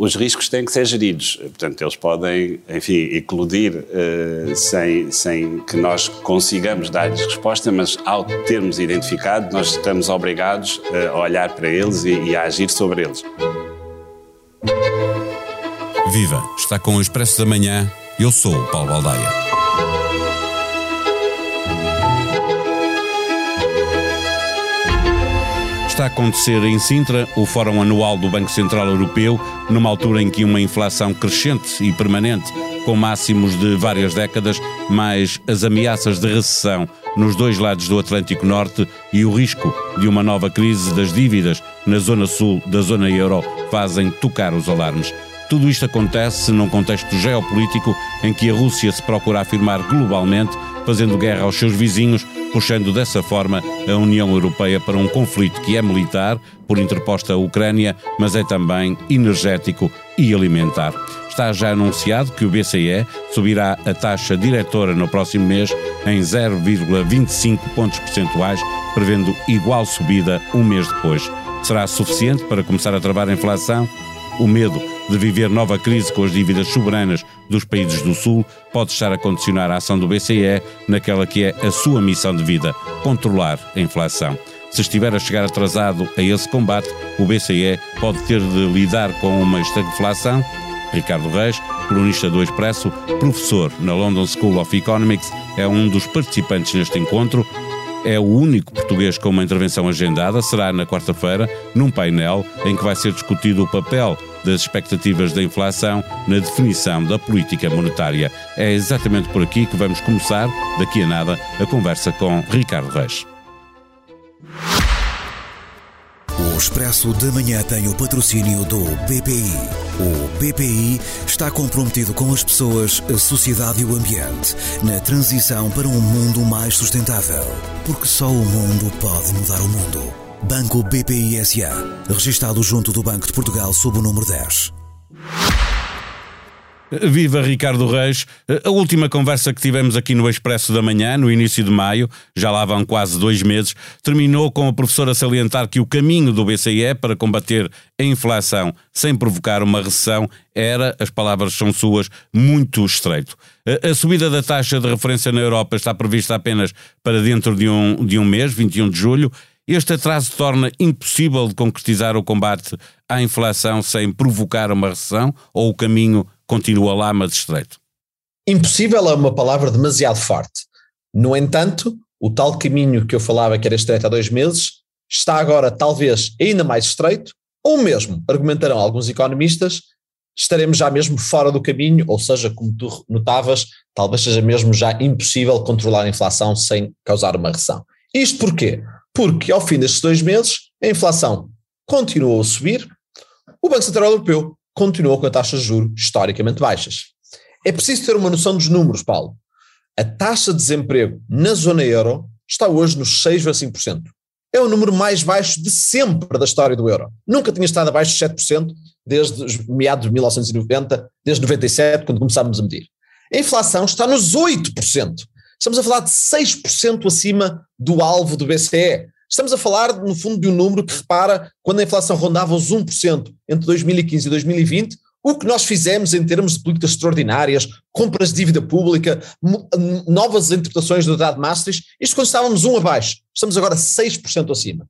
os riscos têm que ser geridos. Portanto, eles podem, enfim, eclodir uh, sem, sem que nós consigamos dar-lhes resposta, mas ao termos identificado, nós estamos obrigados uh, a olhar para eles e, e a agir sobre eles. Viva! Está com o Expresso da Manhã. Eu sou o Paulo Baldaia. Está a acontecer em Sintra o Fórum Anual do Banco Central Europeu, numa altura em que uma inflação crescente e permanente, com máximos de várias décadas, mais as ameaças de recessão nos dois lados do Atlântico Norte e o risco de uma nova crise das dívidas na zona sul da zona euro fazem tocar os alarmes. Tudo isto acontece num contexto geopolítico em que a Rússia se procura afirmar globalmente, fazendo guerra aos seus vizinhos puxando dessa forma a União Europeia para um conflito que é militar, por interposta a Ucrânia, mas é também energético e alimentar. Está já anunciado que o BCE subirá a taxa diretora no próximo mês em 0,25 pontos percentuais, prevendo igual subida um mês depois. Será suficiente para começar a travar a inflação? O medo de viver nova crise com as dívidas soberanas dos países do Sul pode estar a condicionar a ação do BCE naquela que é a sua missão de vida, controlar a inflação. Se estiver a chegar atrasado a esse combate, o BCE pode ter de lidar com uma estagflação. Ricardo Reis, colunista do Expresso, professor na London School of Economics, é um dos participantes neste encontro é o único português com uma intervenção agendada, será na quarta-feira, num painel em que vai ser discutido o papel das expectativas da inflação na definição da política monetária. É exatamente por aqui que vamos começar, daqui a nada, a conversa com Ricardo Reis. O Expresso da Manhã tem o patrocínio do BPI. O BPI está comprometido com as pessoas, a sociedade e o ambiente na transição para um mundo mais sustentável. Porque só o mundo pode mudar o mundo. Banco BPI SA. Registado junto do Banco de Portugal sob o número 10. Viva Ricardo Reis. A última conversa que tivemos aqui no Expresso da Manhã, no início de maio, já lá vão quase dois meses, terminou com a professora salientar que o caminho do BCE para combater a inflação sem provocar uma recessão era, as palavras são suas, muito estreito. A subida da taxa de referência na Europa está prevista apenas para dentro de um, de um mês, 21 de julho. Este atraso torna impossível de concretizar o combate à inflação sem provocar uma recessão ou o caminho continua lá, mas estreito? Impossível é uma palavra demasiado forte. No entanto, o tal caminho que eu falava que era estreito há dois meses está agora talvez ainda mais estreito, ou mesmo, argumentarão alguns economistas, estaremos já mesmo fora do caminho, ou seja, como tu notavas, talvez seja mesmo já impossível controlar a inflação sem causar uma recessão. Isto porquê? Porque ao fim destes dois meses a inflação continuou a subir, o Banco Central Europeu continuou com a taxa de juros historicamente baixas. É preciso ter uma noção dos números, Paulo. A taxa de desemprego na zona euro está hoje nos 6,5%. É o número mais baixo de sempre da história do euro. Nunca tinha estado abaixo de 7% desde os meados de 1990, desde 97, quando começámos a medir. A inflação está nos 8%. Estamos a falar de 6% acima do alvo do BCE. Estamos a falar, no fundo, de um número que repara quando a inflação rondava os 1% entre 2015 e 2020, o que nós fizemos em termos de políticas extraordinárias, compras de dívida pública, novas interpretações do Tratado de Maastricht, isto quando estávamos um abaixo, estamos agora 6% acima.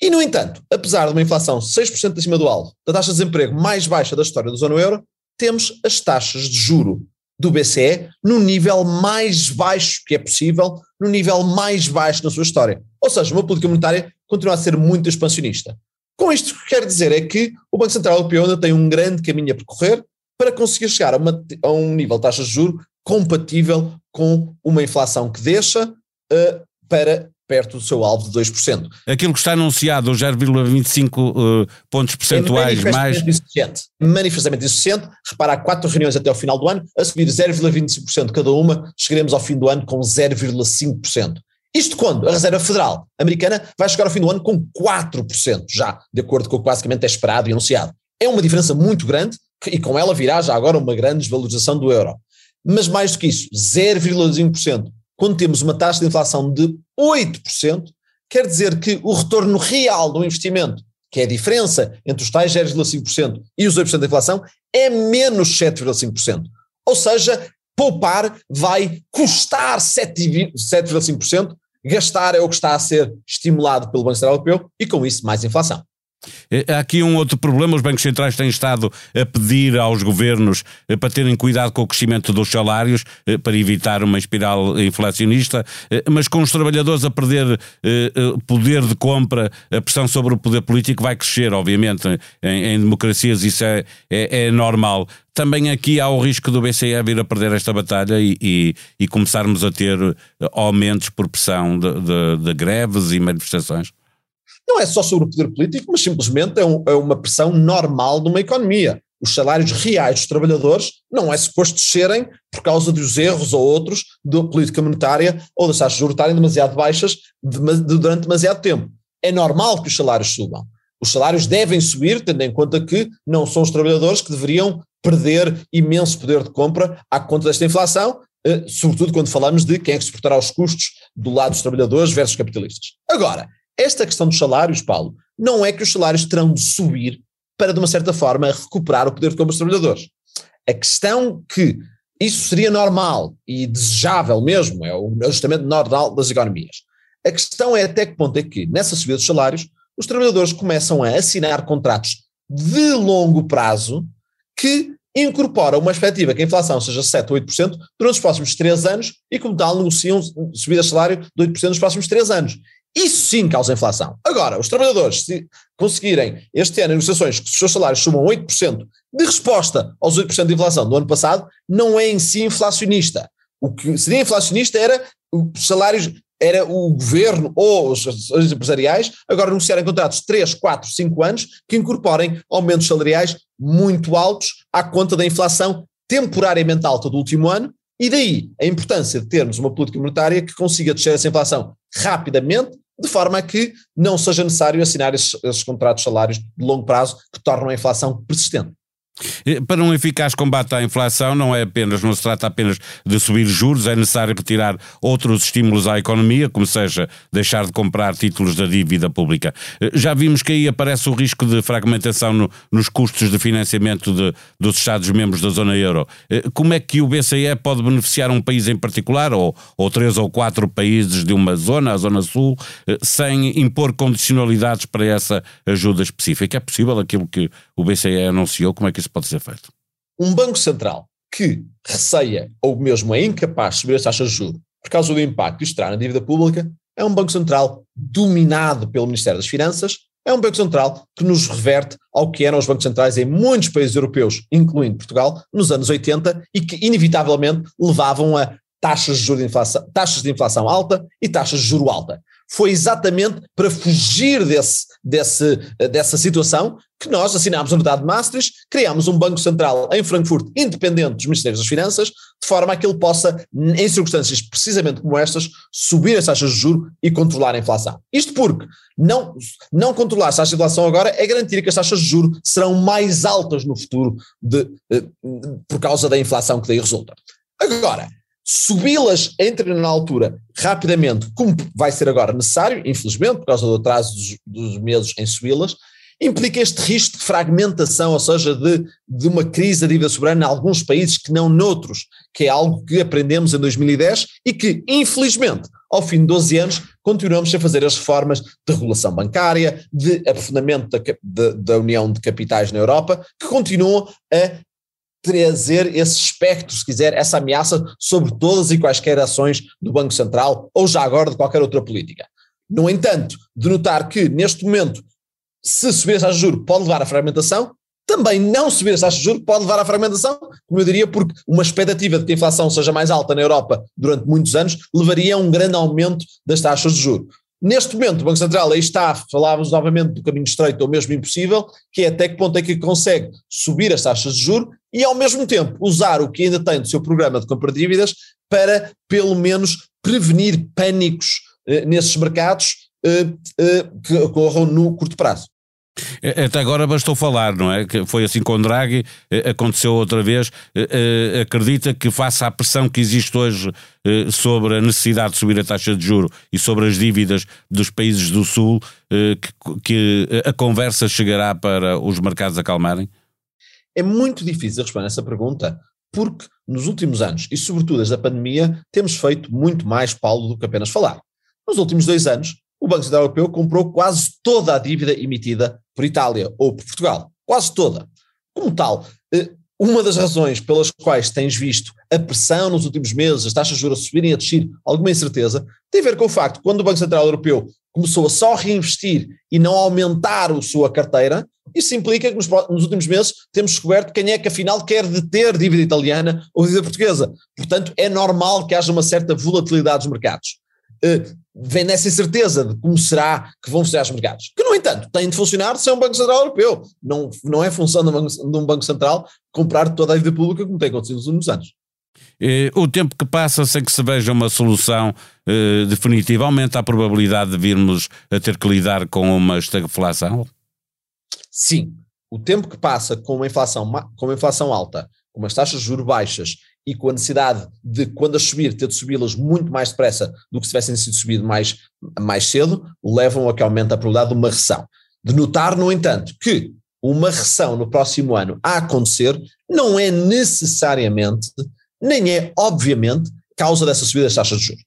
E, no entanto, apesar de uma inflação 6% acima do alvo, da taxa de desemprego mais baixa da história da zona euro, temos as taxas de juro do BCE no nível mais baixo que é possível, no nível mais baixo na sua história. Ou seja, uma política monetária continua a ser muito expansionista. Com isto, o que quero dizer é que o Banco Central Europeu ainda tem um grande caminho a percorrer para conseguir chegar a, uma, a um nível de taxas de juros compatível com uma inflação que deixa uh, para perto do seu alvo de 2%. Aquilo que está anunciado, os 0,25 uh, pontos percentuais é mais... Insuficiente, manifestamente insuficiente. Repara, há quatro reuniões até ao final do ano, a subir 0,25% cada uma, chegaremos ao fim do ano com 0,5%. Isto quando a Reserva Federal americana vai chegar ao fim do ano com 4% já, de acordo com o que basicamente é esperado e anunciado. É uma diferença muito grande e com ela virá já agora uma grande desvalorização do euro. Mas mais do que isso, 0,1%, quando temos uma taxa de inflação de 8%, quer dizer que o retorno real do investimento que é a diferença entre os tais 0,5% e os 8% da inflação, é menos 7,5%. Ou seja, poupar vai custar 7,5%, gastar é o que está a ser estimulado pelo Banco Central Europeu e com isso mais inflação. Eh, aqui um outro problema: os bancos centrais têm estado a pedir aos governos eh, para terem cuidado com o crescimento dos salários, eh, para evitar uma espiral inflacionista, mas com os trabalhadores a perder poder de compra, a pressão sobre o poder político vai crescer, obviamente. Em, em democracias isso é, é, é, normal. Também aqui há o risco do BCE vir a perder esta batalha e, e, e começarmos a ter aumentos por pressão de, de, de greves e manifestações não é só sobre o poder político, mas simplesmente é, um, é uma pressão normal de uma economia. Os salários reais dos trabalhadores não é suposto descerem por causa dos erros ou outros da política monetária ou das taxas de juros estarem demasiado baixas de, de, durante demasiado tempo. É normal que os salários subam. Os salários devem subir, tendo em conta que não são os trabalhadores que deveriam perder imenso poder de compra à conta desta inflação, eh, sobretudo quando falamos de quem é que suportará os custos do lado dos trabalhadores versus capitalistas. Agora, esta questão dos salários, Paulo, não é que os salários terão de subir para, de uma certa forma, recuperar o poder de compra dos trabalhadores. A questão que isso seria normal e desejável mesmo, é o ajustamento normal das economias. A questão é até que ponto é que, nessa subida dos salários, os trabalhadores começam a assinar contratos de longo prazo que incorporam uma expectativa que a inflação seja 7 ou 8% durante os próximos 3 anos e, como tal, negociam subida de salário de 8% nos próximos 3 anos. Isso sim causa inflação. Agora, os trabalhadores, se conseguirem este ano negociações que os seus salários sumam 8% de resposta aos 8% de inflação do ano passado, não é em si inflacionista. O que seria inflacionista era os salários, era o governo ou os, os empresariais agora negociarem contratos de 3, 4, 5 anos que incorporem aumentos salariais muito altos à conta da inflação temporariamente alta do último ano e daí a importância de termos uma política monetária que consiga descer essa inflação rapidamente, de forma a que não seja necessário assinar esses, esses contratos de salários de longo prazo que tornam a inflação persistente. Para um eficaz combate à inflação, não é apenas, não se trata apenas de subir juros, é necessário retirar outros estímulos à economia, como seja deixar de comprar títulos da dívida pública. Já vimos que aí aparece o risco de fragmentação no, nos custos de financiamento de, dos Estados-membros da zona euro. Como é que o BCE pode beneficiar um país em particular, ou, ou três ou quatro países de uma zona, a Zona Sul, sem impor condicionalidades para essa ajuda específica? É possível aquilo que o BCE anunciou? Como é que isso pode ser feito? Um Banco Central que receia ou mesmo é incapaz de subir as taxas de juros por causa do impacto que isto terá na dívida pública, é um Banco Central dominado pelo Ministério das Finanças, é um Banco Central que nos reverte ao que eram os bancos centrais em muitos países europeus, incluindo Portugal, nos anos 80 e que inevitavelmente levavam a taxas de, de inflação, taxas de inflação alta e taxas de juro alta foi exatamente para fugir desse, desse, dessa situação que nós assinámos a Unidade de Maastricht, criámos um Banco Central em Frankfurt independente dos Ministérios das Finanças, de forma a que ele possa, em circunstâncias precisamente como estas, subir as taxas de juros e controlar a inflação. Isto porque não, não controlar as taxas de inflação agora é garantir que as taxas de juros serão mais altas no futuro de, de, por causa da inflação que daí resulta. Agora, subi-las entre na altura rapidamente, como vai ser agora necessário, infelizmente, por causa do atraso dos, dos meses em subi-las, implica este risco de fragmentação, ou seja, de, de uma crise da dívida soberana em alguns países que não noutros, que é algo que aprendemos em 2010 e que, infelizmente, ao fim de 12 anos, continuamos a fazer as reformas de regulação bancária, de aprofundamento da, da, União de Capitais na Europa, que continuam a trazer esse espectro, se quiser, essa ameaça sobre todas e quaisquer ações do Banco Central ou já agora de qualquer outra política. No entanto, de notar que neste momento, se subir as taxas de juros pode levar à fragmentação, também não subir as taxas de juros pode levar à fragmentação, como eu diria, porque uma expectativa de que a inflação seja mais alta na Europa durante muitos anos levaria a um grande aumento das taxas de juros. Neste momento, o Banco Central aí está, falávamos novamente do caminho estreito ou mesmo impossível, que é até que ponto é que consegue subir as taxas de juros e, ao mesmo tempo, usar o que ainda tem do seu programa de compra de dívidas para, pelo menos, prevenir pânicos eh, nesses mercados eh, eh, que ocorram no curto prazo. É, até agora bastou falar, não é? Que foi assim com Draghi, é, aconteceu outra vez. Acredita que, face à pressão que existe hoje sobre a necessidade de subir a taxa de juro e sobre as dívidas dos países do Sul, que a conversa chegará para os mercados acalmarem? É muito difícil responder essa pergunta, porque nos últimos anos, e sobretudo desde a pandemia, temos feito muito mais, Paulo, do que apenas falar. Nos últimos dois anos, o Banco Central Europeu comprou quase toda a dívida emitida por Itália ou por Portugal. Quase toda. Como tal, eh, uma das razões pelas quais tens visto a pressão nos últimos meses, as taxas de juros subirem e a descer, alguma incerteza, tem a ver com o facto que quando o Banco Central Europeu começou a só reinvestir e não aumentar a sua carteira, isso implica que nos, nos, últimos meses temos descoberto quem é que afinal quer deter dívida italiana ou dívida portuguesa. Portanto, é normal que haja uma certa volatilidade dos mercados. Uh, vem nessa incerteza de como será que vão ser os mercados. Que, no entanto, tem de funcionar sem um Banco Central Europeu. Não, não é função de um, banco, de um Banco Central comprar toda a dívida pública como tem acontecido nos últimos anos. O tempo que passa sem que se veja uma solução eh, definitiva aumenta a probabilidade de virmos a ter que lidar com uma estagflação? Sim. O tempo que passa com uma inflação, com uma inflação alta, com umas taxas de juros baixas e com a necessidade de, quando a subir, ter de subi-las muito mais depressa do que se tivessem sido subido mais, mais cedo, levam a que aumente a probabilidade de uma recessão. De notar, no entanto, que uma recessão no próximo ano a acontecer não é necessariamente, nem é obviamente, causa dessa subida das taxas de juros.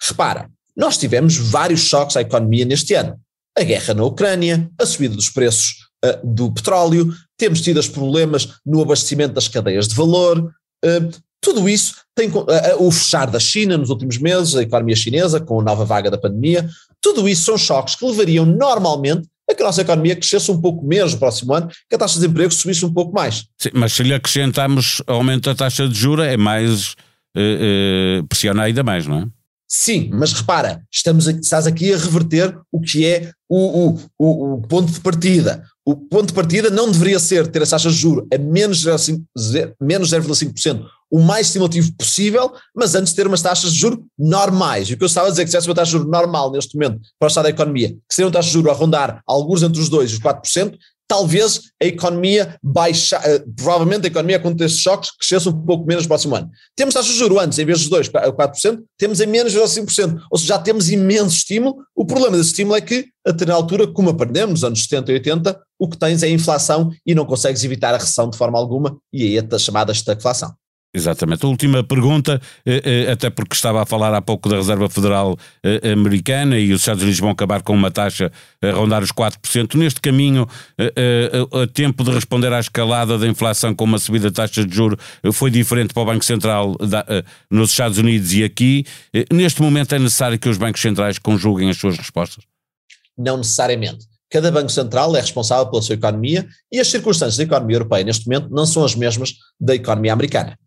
Repara, nós tivemos vários choques à economia neste ano. A guerra na Ucrânia, a subida dos preços uh, do petróleo, temos tido os problemas no abastecimento das cadeias de valor, uh, tudo isso tem uh, o fechar da China nos últimos meses, a economia chinesa, com a nova vaga da pandemia, tudo isso são choques que levariam normalmente a que a nossa economia crescesse um pouco menos no próximo ano, que a taxa de desemprego subisse um pouco mais. Sim, mas se lhe acrescentarmos aumento da taxa de juros, é mais. Uh, uh, pressiona ainda mais, não é? Sim, mas repara, estamos aqui, estás aqui a reverter o que é o, o, o, o, ponto de partida. O ponto de partida não deveria ser ter as taxas de juros a menos 0,5%, o mais estimulativo possível, mas antes de ter umas taxas de juros normais. E o que eu estava a dizer, que se tivesse uma taxa de juros normal neste momento para o estado da economia, que seria uma taxa de juros a rondar alguns entre os 2% e os 4%, talvez a economia baixa, uh, provavelmente a economia com estes choques crescesse um pouco menos no próximo ano. Temos taxas de juros antes, em vez de 2 a 4%, temos em menos de 5%, ou seja, já temos imenso estímulo. O problema desse estímulo é que, a ter altura, como aprendemos nos anos 70 e 80, o que tens é a inflação e não consegues evitar a recessão de forma alguma, e aí é a chamada estagflação. Exatamente. A última pergunta, eh, eh, até porque estava a falar há pouco da Reserva Federal eh, Americana e os Estados Unidos vão acabar com uma taxa a rondar os 4%. Neste caminho, a tempo de responder à escalada da inflação com uma subida de taxa de juros foi diferente para o Banco Central nos Estados Unidos e aqui. Neste momento é necessário que os bancos centrais conjuguem as suas respostas? Não necessariamente. Cada Banco Central é responsável pela sua economia e as circunstâncias da economia europeia neste momento não são as mesmas da economia americana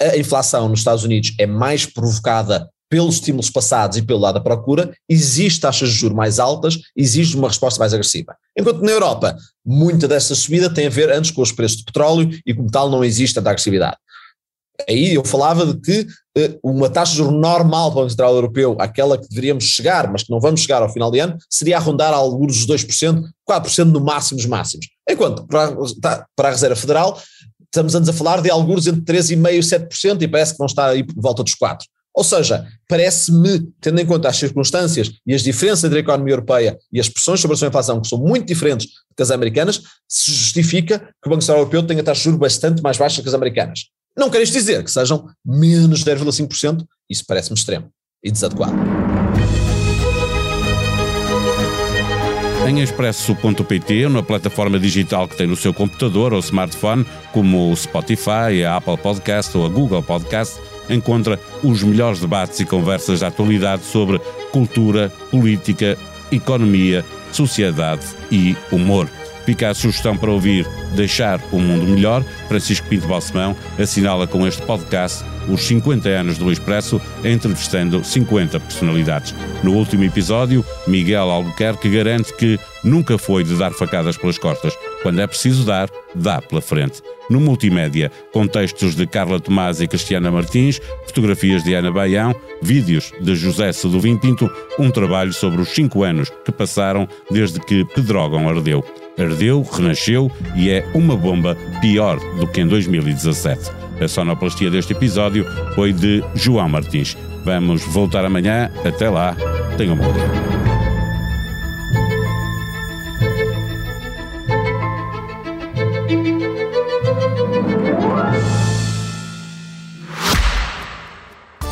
a inflação nos Estados Unidos é mais provocada pelos estímulos passados e pelo lado da procura, existe taxas de juros mais altas, exige uma resposta mais agressiva. Enquanto na Europa, muita dessa subida tem a ver antes com os preços do petróleo e como tal não existe tanta agressividade. Aí eu falava de que uh, uma taxa de juros normal para o Banco Central Europeu, aquela que deveríamos chegar, mas que não vamos chegar ao final de ano, seria a rondar alguns dos 2%, 4% no máximo dos máximos. Enquanto para, para a Reserva Federal estamos antes a falar de alguns entre 3,5% e 7% e parece que vão estar aí por volta dos 4%. Ou seja, parece-me, tendo em conta as circunstâncias e as diferenças entre a economia europeia e as pressões sobre a sua inflação, que são muito diferentes das americanas, se justifica que o Banco Central Europeu tenha taxas de juros bastante mais baixas que as americanas. Não quer isto dizer que sejam menos 0,5%, isso parece-me extremo e desadequado. Em expresso.pt, na plataforma digital que tem no seu computador ou smartphone, como o Spotify, a Apple Podcast ou a Google Podcast, encontra os melhores debates e conversas da atualidade sobre cultura, política, economia, sociedade e humor. Fica a sugestão para ouvir Deixar o Mundo Melhor. Francisco Pinto Balsemão assinala com este podcast os 50 anos do Expresso, entrevistando 50 personalidades. No último episódio, Miguel Albuquerque garante que nunca foi de dar facadas pelas costas. Quando é preciso dar, dá pela frente. No multimédia, contextos de Carla Tomás e Cristiana Martins, fotografias de Ana Baião, vídeos de José Seduvim Pinto, um trabalho sobre os cinco anos que passaram desde que Pedrógão ardeu. Ardeu, renasceu e é uma bomba pior do que em 2017. A sonoplastia deste episódio foi de João Martins. Vamos voltar amanhã. Até lá. Tenham um bom dia.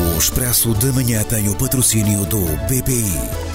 O Expresso da Manhã tem o patrocínio do BPI.